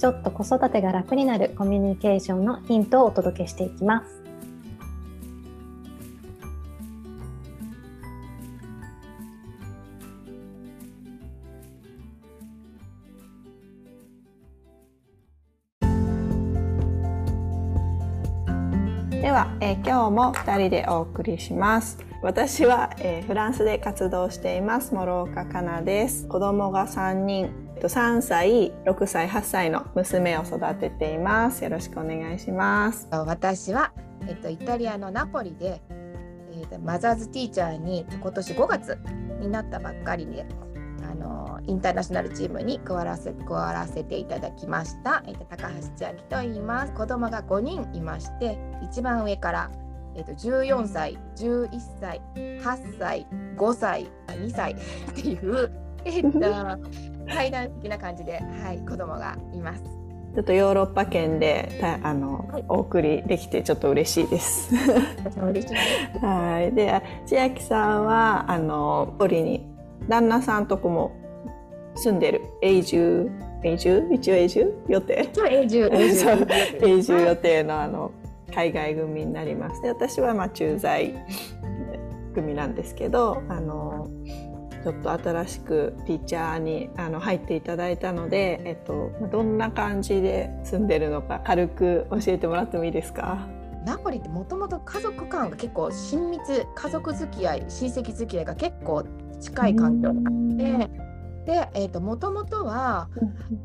ちょっと子育てが楽になるコミュニケーションのヒントをお届けしていきます。では、えー、今日も2人でお送りします。私は、えー、フランスで活動しています諸岡かなです。子供が3人3歳、6歳、8歳の娘を育てています。よろしくお願いします。私は、えっと、イタリアのナポリで、えー、マザーズティーチャーに今年5月になったばっかりで、あのインターナショナルチームに加わらせ加わらせていただきました、えっと、高橋千秋と言います。子供が5人いまして、一番上からえっと、14歳、11歳、8歳、5歳、2歳っていう、えっと、階段的な感じで、はい、子供がいます。ちょっとヨーロッパ圏であの、はい、お送りできてちょっと嬉しいです。はい。で、千秋さんはあのポリに旦那さんとこも住んでる永住？永住？一応永住？予定？一応永住 永住予定のあの海外組になります。で、私はまあ駐在組なんですけど、あの。ちょっと新しくティーチャーにあの入っていただいたので、えっと、どんな感じで住んでるのか軽く教えてもらってもいいですか？ナポリってもともと家族間が結構親密家族付き合い親戚付き合いが結構近い環境にあってで、えーと、もともとは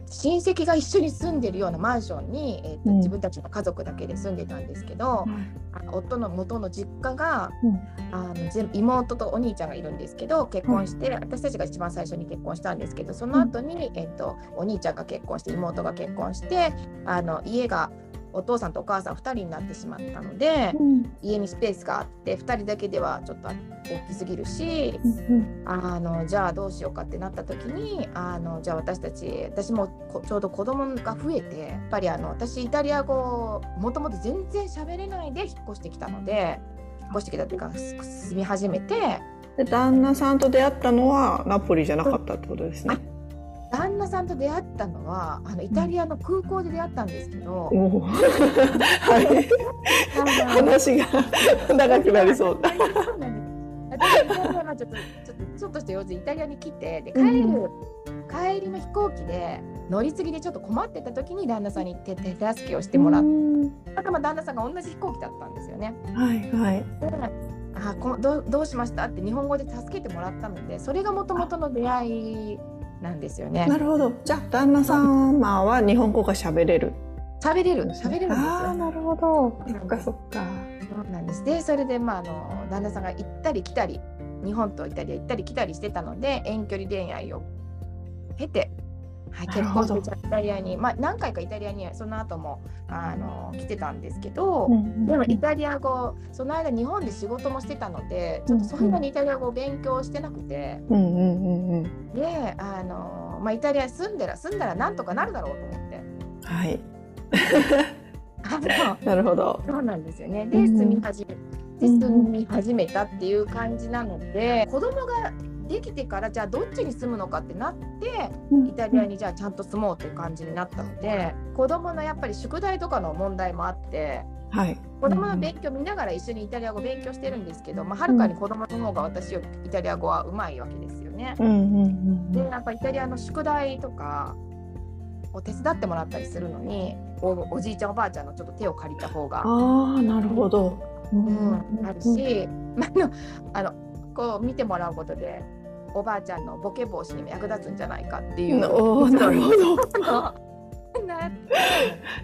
親戚が一緒に住んでるようなマンションに、えーと、自分たちの家族だけで住んでたんですけど、うん、夫の元の実家が、うん、あの妹とお兄ちゃんがいるんですけど結婚して、うん、私たちが一番最初に結婚したんですけどその後に、えーとお兄ちゃんが結婚して妹が結婚してあの家がお父さんとお母さん2人になってしまったので、うん、家にスペースがあって2人だけではちょっと大きすぎるし、うん、あのじゃあどうしようかってなった時にあのじゃあ私たち私もちょうど子供が増えてやっぱりあの私イタリア語もともと全然喋れないで引っ越してきたので引っ越してきたっていうか住み始めて。で旦那さんと出会ったのはナポリじゃなかったってことですね。旦那さんと出会ったのはあのイタリアの空港で出会ったんですけど、はい、話が長くなりそう。だ。私はちょっとちょっとちょっとした用事イタリアに来てで帰る、うん、帰りの飛行機で乗り継ぎでちょっと困ってた時に旦那さんに手手助けをしてもらって、うん、旦那さんが同じ飛行機だったんですよね。はいはい。あこどどうしました？って日本語で助けてもらったのでそれがもともとの出会いなんですよね。なるほど。じゃあ旦那様は日本語が喋れる。喋れる喋れるんですよ。あなるほど。そっかそっか。そうなんです。でそれでまああの旦那さんが行ったり来たり日本とイタリア行ったり来たりしてたので遠距離恋愛を経てはい、結婚してイタリアに、まあ、何回かイタリアにその後もあの来てたんですけど、うんうん、でもイタリア語その間日本で仕事もしてたのでちょっとそんなにイタリア語を勉強してなくて、うんうんうん、であの、まあ、イタリアに住んでら住んだらなんとかなるだろうと思って。はい。なるほど。そうなんですよね。で、住み始め、で住み始めたっていう感じなので、子供ができてからじゃあどっちに住むのかってなってイタリアにじゃあちゃんと住もうっていう感じになったので子供のやっぱり宿題とかの問題もあって。はい、子供の勉強見ながら一緒にイタリア語勉強してるんですけど、まあ、はるかに子供の方が私よりイタリア語はうまいわけですよね。でやっぱイタリアの宿題とかを手伝ってもらったりするのにおおじいちゃんおばあちゃんのちょっと手を借りた方があなるほど、うん、あるし、まあのこう見てもらうことでおばあちゃんのボケ防止にも役立つんじゃないかっていう。な るほど。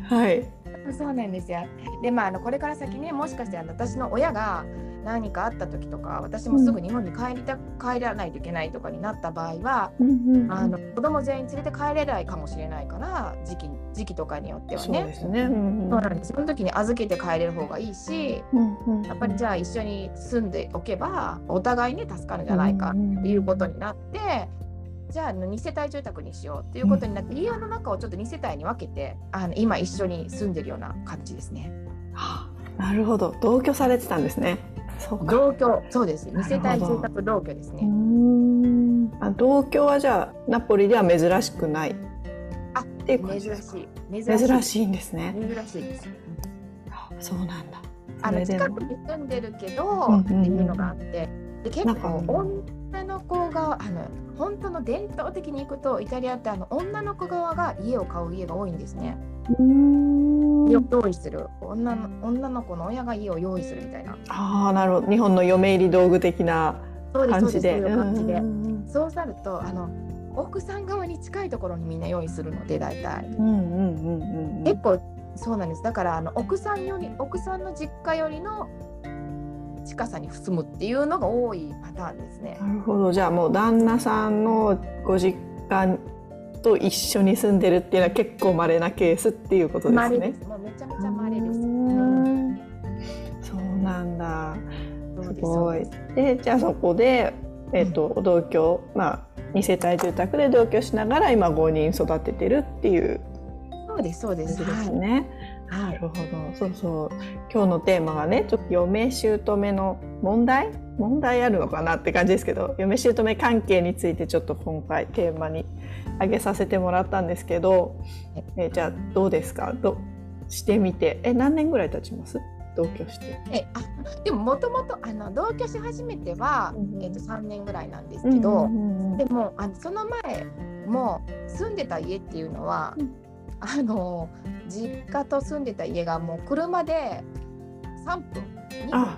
はい。そうなんですよ。でまああのこれから先ねもしかしてあの私の親が何かあった時とか私もすぐ日本に帰りた帰らないといけないとかになった場合は、あの子供全員連れて帰れないかもしれないから時期時期とかによってはね。そうですね、うんうん、その時に預けて帰れる方がいいし、うんうん、やっぱりじゃあ一緒に住んでおけばお互いね助かるんじゃないかっていうことになって。じゃあ2世帯住宅にしようっていうことになって、家の中をちょっと2世帯に分けてあの今一緒に住んでるような感じですね。はあ、なるほど同居されてたんですね。同居。そうです。2世帯住宅同居ですね。あ同居はじゃあナポリでは珍しくない。あっていう珍しい。珍しいんですね。珍しいです。そうなんだ。あの近くに住んでるけど、っていうのがあって。で結構女の子があの本当の伝統的に行くとイタリアってあの女の子側が家を買う家が多いんですね。用意する。女の女の子の親が家を用意するみたいな。ああなるほど。日本の嫁入り道具的な感じで。そう感じで。そうなるとあの奥さん側に近いところにみんな用意するので大体。結構そうなんです。だからあの奥さんより奥さんの実家よりの近さに住むっていうのが多いパターンですね。なるほど。じゃあもう旦那さんのご実家と一緒に住んでるっていうのは結構稀なケースっていうことですね。もうめちゃめちゃ稀です。そうなんだ。すごい。でじゃあそこでえっ、ー、と、同居まあ二世帯住宅で同居しながら今5人育ててるっていうそうですそうです。ですね。はい、なるほど。そうそう。今日のテーマがね、ちょっと嫁姑の問題？問題あるのかなって感じですけど、嫁姑関係についてちょっと今回テーマに挙げさせてもらったんですけど、えじゃあどうですか？どしてみて？え、何年ぐらい経ちます？同居して。えあでももともと同居し始めては、うん、えーと、と3年ぐらいなんですけど、うんうん、でもあのその前も住んでた家っていうのは、うん、あの実家と住んでた家がもう車で3分2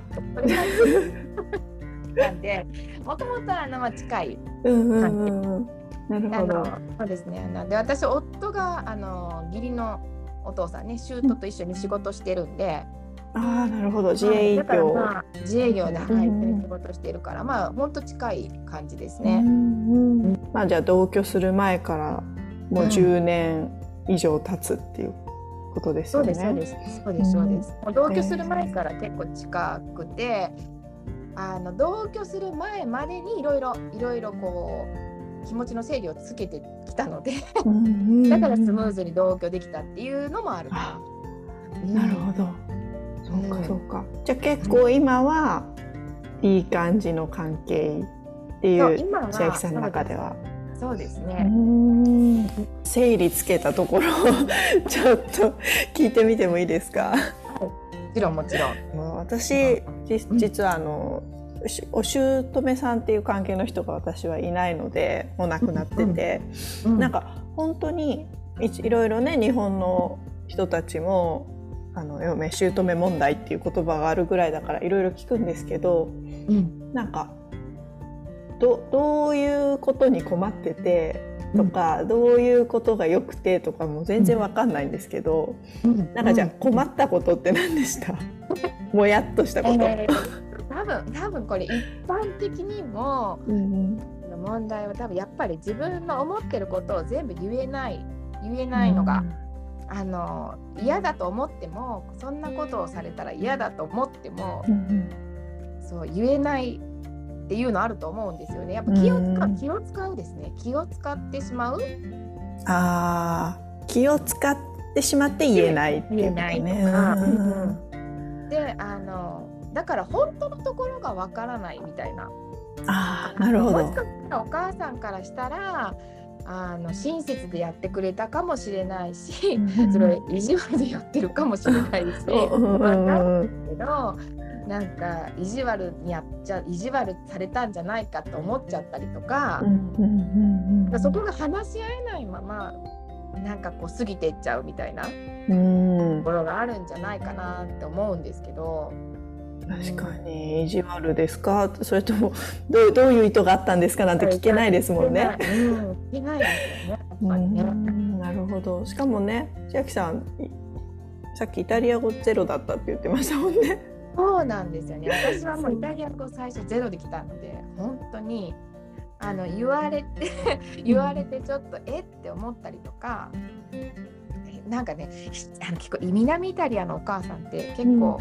分 なんでもともとあのまあ近い。感じ。なるほど。そうですね。なんで私夫があの義理のお父さんね、舅と一緒に仕事してるんで。うん、ああ、なるほど。自営業。まあ、自営業で、はい、仕事してるから、まあ本当近い感じですね。まあじゃあ同居する前からもう10年以上経つっていうことですよね。そうですそうですそうです。もう同居する前から結構近くて、あの同居する前までにいろいろいろいろこう。気持ちの整理をつけてきたのでだからスムーズに同居できたっていうのもあるかな。なるほど。そうかそうか。じゃあ結構今はいい感じの関係っていう千秋さんの中では。そうですね。整理つけたところ ちょっと聞いてみてもいいですか？もちろんもちろん。私実はあのお姑さんっていう関係の人が私はいないのでもう亡くなってて、うんうん、なんか本当にいろいろね日本の人たちもあの嫁姑問題っていう言葉があるぐらいだからいろいろ聞くんですけど、うん、なんかどどういうことに困っててとか、うん、どういうことが良くてとかも全然わかんないんですけど、うん、なんかじゃあ困ったことって何でした？もやっとしたこと。えー多分多分これ一般的にも、うん、問題は多分やっぱり自分の思ってることを全部言えない言えないのが、うん、あの嫌だと思ってもそんなことをされたら嫌だと思っても、うん、そう言えないっていうのあると思うんですよね。やっぱ気を使う、気を使うですね。気を使ってしまう。ああ、気を使ってしまって言えないっていうね。言えないとか。で、あのだから本当のところがわからないみたいな。あなるほど。お母さんからしたらあの親切でやってくれたかもしれないし、それ意地悪でやってるかもしれないし 分かるけどなんか意地悪にやっちゃ意地悪されたんじゃないかと思っちゃったりとか、そこが話し合えないままなんかこう過ぎていっちゃうみたいなところがあるんじゃないかなって思うんですけど。確かに意地悪ですか？それともどうどういう意図があったんですかなんて聞けないですもんね。聞けないですよね。なるほど。しかもね千秋さんさっきイタリア語ゼロだったって言ってましたもんね。そうなんですよね。私はもうイタリア語最初ゼロで来たので、本当にあの言われて 言われてちょっとえ？って思ったりとか、なんかね、あの結構南イタリアのお母さんって結構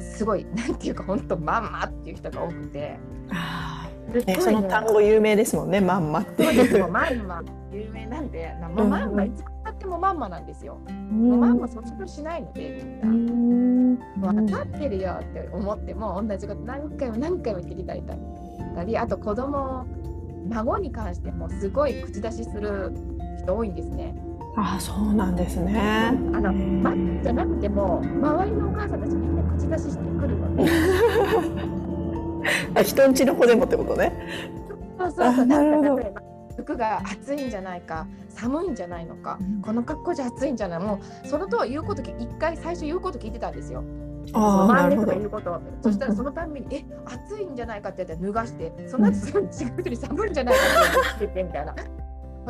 すごい、うん、なんていうか本当まんまっていう人が多くて。ね、その単語有名ですもんね、まんまっていう。まんま有名なんで、ままんまいつかってもまんまなんですよ。もうまんま卒業しないのでみんな。分かってるよって思っても同じこと何回も何回も言ってきたりたり、あと子供孫に関してもすごい口出しする人多いんですね。ああそうなんですね。あの、ま、じゃなくても周りのお母さんたちみんな口出ししてくるので。あ人んちの子でもってことね。そうそうそう。なるほど。服が暑いんじゃないか寒いんじゃないのか、うん、この格好じゃ暑いんじゃないもうそのと言うこと一回最初言うこと聞いてたんですよ。ああ、なるほど。言うこと。そしたらそのたんびに、え、暑いんじゃないかって言ったら脱がして、その後すぐ違う人に寒いんじゃないかって言ってみたいな。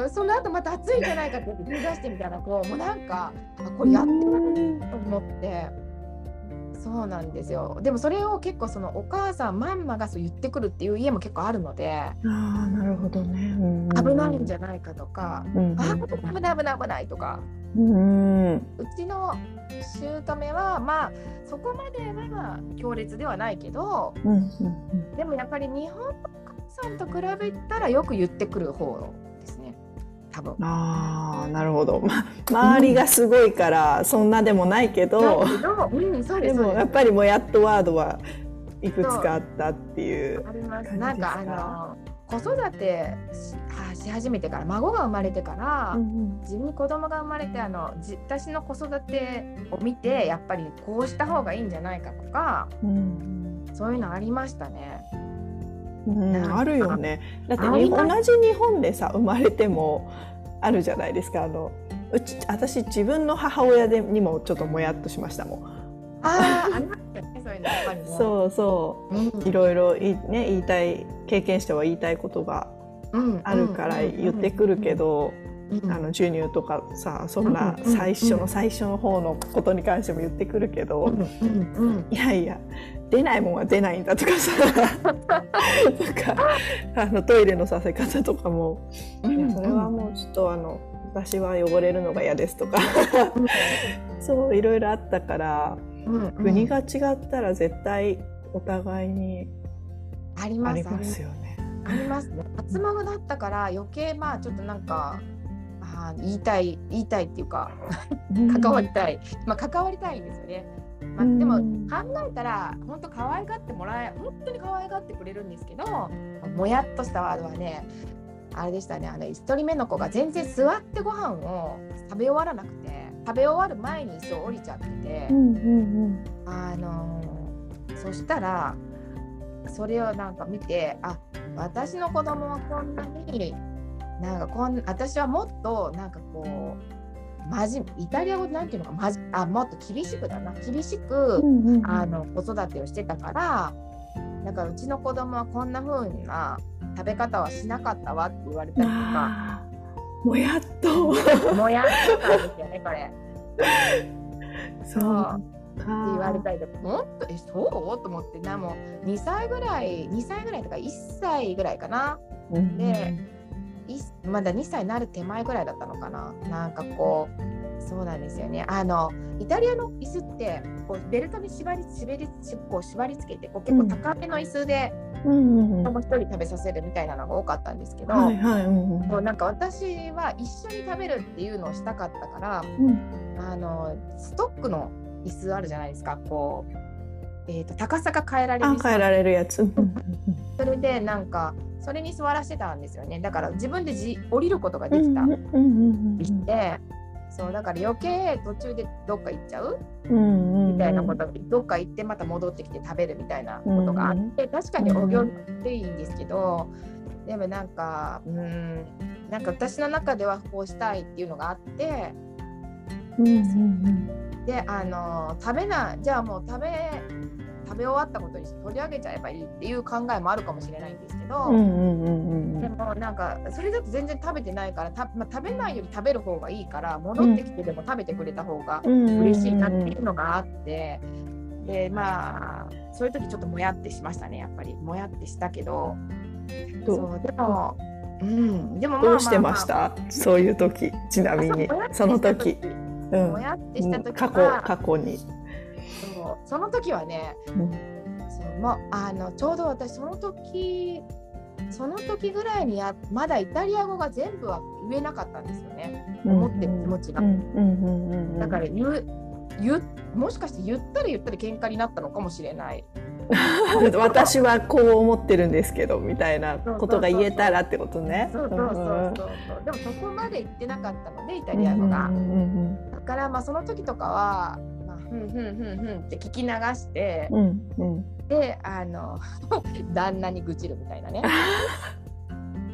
その後また暑いんじゃないかって言って脱がしてみたいな、こう、もうなんか、あこれやってると思って。そうなんですよ。でもそれを結構そのお母さんまんまがそう言ってくるっていう家も結構あるので。あなるほどね、うん、危ないんじゃないかとか、うん、あ危ない危ない危ないとか、うん、うちの姑はまあそこまでは強烈ではないけど、うんうんうん、でもやっぱり日本のお母さんと比べたらよく言ってくる方多分。ああなるほど、ま、周りがすごいからそんなでもないけど、うん、でもやっぱりもやっとワードはいくつかあったっていうあります。なんかあの子育てし始めてから孫が生まれてから、うんうん、自分に子供が生まれてあの私の子育てを見てやっぱりこうした方がいいんじゃないかとか、うん、そういうのありましたね。うん、あるよね。だって同じ日本でさ生まれてもあるじゃないですか。あのうち私自分の母親でにもちょっともやっとしましたもん。ああ、そうそう、う。ん、いろいろいね言いたい経験しては言いたいことがあるから言ってくるけど、あの授乳とかさそんな最初の最初の方のことに関しても言ってくるけど、いやいや出ないもんは出ないんだとかさ。とかあのトイレのさせ方とかも、いやそれはもうちょっとあの私は汚れるのが嫌ですとか。そういろいろあったから、国が違ったら絶対お互いにありますよね。ありますね。初孫だったから余計まあちょっとなんかあ言いたい言いたいっていうか関わりたい、まあ関わりたいんですよね。まあ、でも考えたら本当可愛がってもらえ本当に可愛がってくれるんですけどもやっとしたワードはねあれでしたねあの1人目の子が全然座ってご飯を食べ終わらなくて食べ終わる前に椅子を降りちゃってて、うんうんうん、あのそしたらそれをなんか見てあ私の子供はこんなになんかこん私はもっとなんかこうまじイタリア語なんていうのかまじあもっと厳しくだな。厳しく、うんうんうん、あの子育てをしてたからだからうちの子供はこんな風な食べ方はしなかったわって言われたりとか。もやっと。もやっとなんですよねこれ。そうって言われたりとか、もっと、え、そう？と思って、な、もう2歳ぐらい、2歳ぐらいとか1歳ぐらいかな。うん、で、まだ2歳になる手前ぐらいだったのかな。なんかこうそうなんですよね。あのイタリアの椅子ってこうベルトに縛り縛りこう縛り付けてこう結構高めの椅子で子供一人食べさせるみたいなのが多かったんですけど、はいはいうんうなんか私は一緒に食べるっていうのをしたかったから、うん、あのストックの椅子あるじゃないですか。こう、えーと、高さが変えられる変えられるやつ。それでなんかそれに座らせてたんですよね。だから自分でじ降りることができた。でそうだから余計途中でどっか行っちゃう,、みたいなことどっか行ってまた戻ってきて食べるみたいなことがあって、確かにお行っていいんですけど、でもなんかうんなんか私の中ではこうしたいっていうのがあって、であの食べなじゃあもう食べ食べ終わったことに取り上げちゃえばいいっていう考えもあるかもしれないんですけど、でもなんかそれだと全然食べてないからた、まあ、食べないより食べる方がいいから戻ってきてでも食べてくれた方が嬉しいなっていうのがあって。でまあそういう時ちょっともやってしましたねやっぱり。もやってしたけど。どう？そうでもうん。でもまあどうしてましあた、そういう時ちなまあみにまあその時、うん。もやってした時過去は過去に、そう。その時はねうん。そうまあのちょうど私その時その時ぐらいにやまだイタリア語が全部は言えなかったんですよね。思ってる気持ちが。だから言うもしかして言ったら言ったら喧嘩になったのかもしれない。私はこう思ってるんですけどみたいなことが言えたらってことね。そうそうそう。でもそこまで言ってなかったのでイタリア語が。うんうんだからまあその時とかはまあふんふんふんふんって聞き流してうんうんうんであの 旦那に愚痴るみたいなね。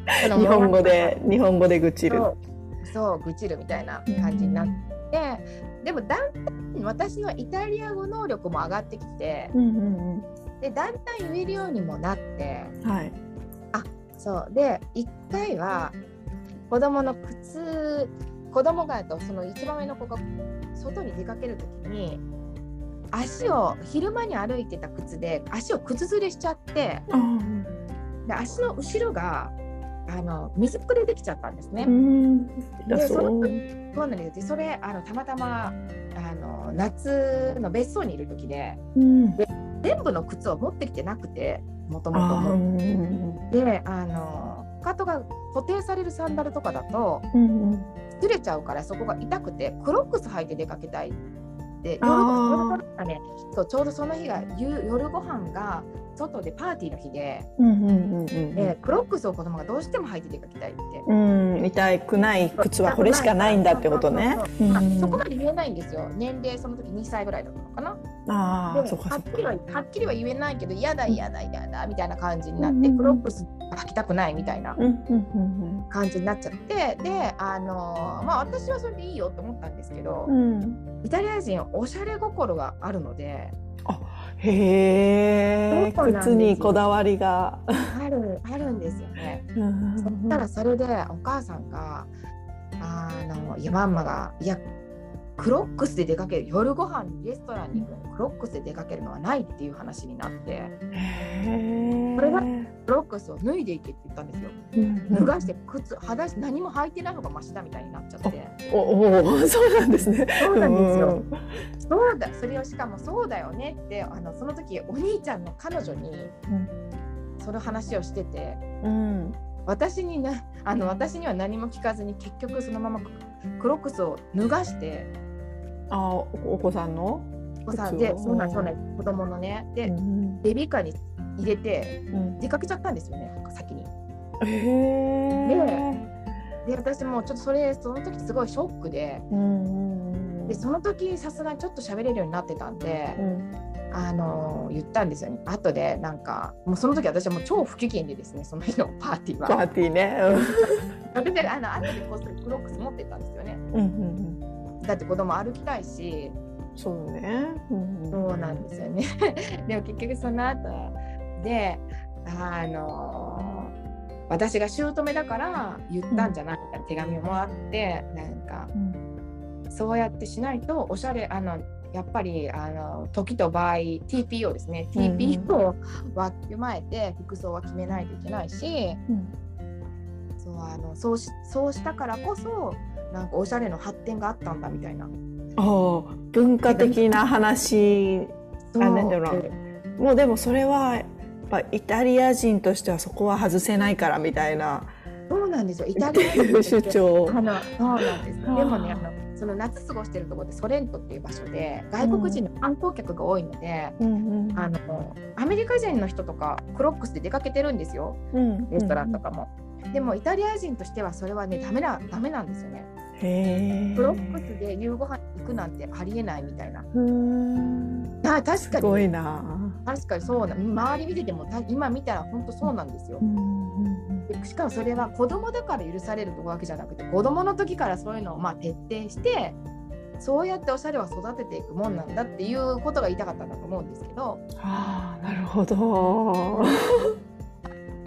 日本語で日本語で愚痴る。そう愚痴るみたいな感じになって、でもだんだん私のイタリア語能力も上がってきてうんうんでだんだん言えるようにもなってうんはい。そうで1回は子供の靴子供がとその一番上の子が外に出かける時に足を昼間に歩いてた靴で足を靴ずれしちゃってで足の後ろがあの水ぶくれできちゃったんですね。うん。だでそ。のそうなんですでそれあのたまたまあの夏の別荘にいる時でうん。全部の靴を持ってきてなくてもともとであのかかとが固定されるサンダルとかだとうんうん。ずれちゃうからそこが痛くてクロックス履いて出かけたいって夜あー。夜がね。そうちょうどその日が夕夜ご飯が外でパーティーの日で、うクロックスを子供がどうしても履いて出かけたいって。うん、痛くない靴はこれしかないんだってことね。そこまで言えないんですよ。年齢その時2歳ぐらいだったのかな。あはっきりはか。はっきりは言えないけど嫌だ嫌だ嫌だみたいな感じになって、うんクロックス履きたくないみたいな感じになっちゃってであのまあ私はそれでいいよと思ったんですけど。イタリア人おしゃれ心があるのでへえ、靴にこだわりが。あるあるんですよね。うんそしたらそれでお母さんがあのいやマンマがいやクロックスで出かける夜ご飯にレストランに行くのにクロックスで出かけるのはないっていう話になってへえ。これがクロックスを脱いでいけって言ったんですよ脱がして靴裸足何も履いてない方がマシだみたいになっちゃっておお、そうなんですね。そうなんですようんそうだそれをしかもそうだよねってあのその時お兄ちゃんの彼女にその話をしててうん。私になあの私には何も聞かずに結局そのままクロックスを脱がしてあ、おお子さんの？お子さんでそうなんそうなん子供のねで、うんベビーカーに入れてうん出かけちゃったんですよね先に。へえ。で私もちょっとそれその時すごいショックででその時さすがにちょっと喋れるようになってたんで、うんあの言ったんですよね後でなんかもうその時私はもう超不機嫌でですねその日のパーティーは。パーティーね。私であの後でこっそりクロックス持ってったんですよね。うんうんうん。だって子供歩きたいし。そうね。うん。うんそうなんですよね。でも結局その後であの私が姑だから言ったんじゃないか、手紙をもらってなんかうん。そうやってしないとおしゃれあのやっぱりあの時と場合 TPO ですね。TPO をわきまえて服装は決めないといけないし。うん。そうあのそうしそうしたからこそなんかおしゃれの発展があったんだみたいな。おー文化的な話なんだろうもうでもそれはやっぱイタリア人としてはそこは外せないからみたいなそうなんですよ。イタリア人主張あのそうなんです。ではあもね、あのその夏過ごしてるところでソレントっていう場所で外国人の観光客が多いので、うんうんあのアメリカ人の人とかクロックスで出かけてるんですよ。うんレストランとかも。でもイタリア人としてはそれはねダメなダメなんですよね。へえクロックスで夕ご飯行くなんてありえないみたいな。うん。あ確かすごいにな。確かにそうな。周り見ててもた今見たら本当そうなんですよ。しかもそれは子供だから許されるわけじゃなくて子供の時からそういうのをまあ徹底してそうやっておしゃれは育てていくもんなんだっていうことが言いたかったんだと思うんですけど。ああなるほど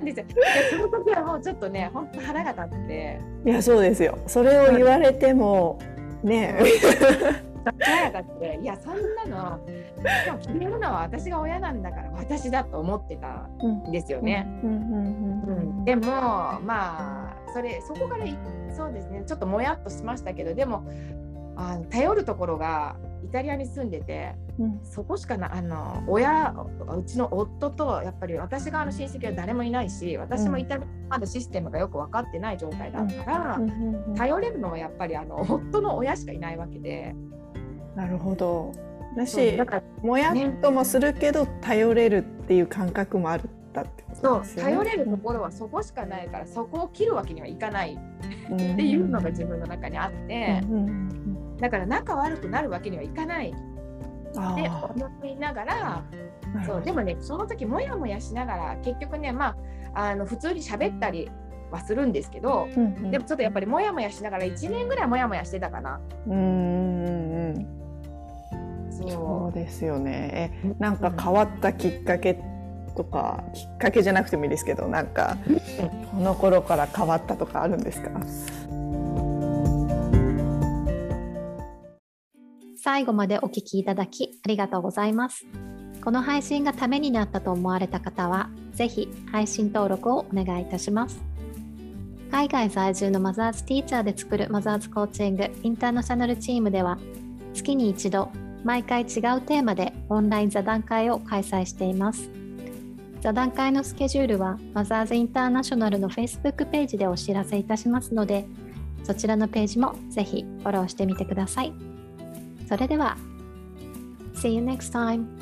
ですよ。でその時はもうちょっとね本当腹が立って。いやそうですよ。それを言われてもね。親がっていやそんなのでも決めるのは私が親なんだから私だと思ってたんですよね。でもまあそれそこからそうですね。ちょっともやっとしましたけどでもあの頼るところがイタリアに住んでて、うん、そこしかなあの親うちの夫とやっぱり私側の親戚は誰もいないし私もイタリアまだシステムがよく分かってない状態だったら、うん、頼れるのはやっぱりあの夫の親しかいないわけで。なるほど。だしもやっともするけど、頼れるっていう感覚もあるったってことですよね。そう。頼れるところはそこしかないからそこを切るわけにはいかないっていうのが自分の中にあって、だから仲悪くなるわけにはいかない。って思いながらそうでもねその時もやもやしながら結局ねまああの普通に喋ったりはするんですけど、うんうん、でもちょっとやっぱりもやもやしながら1年ぐらいもやもやしてたかな。うんそう。ですよね。えなんか変わったきっかけとかきっかけじゃなくてもいいですけどなんかこの頃から変わったとかあるんですか？最後までお聞きいただきありがとうございます。この配信がためになったと思われた方は、ぜひ配信登録をお願いいたします。海外在住のマザーズティーチャーで作るマザーズコーチングインターナショナルチームでは、月に一度毎回違うテーマでオンライン座談会を開催しています。座談会のスケジュールはマザーズインターナショナルの Facebook ページでお知らせいたしますので、そちらのページもぜひフォローしてみてください。それでは、See you next time!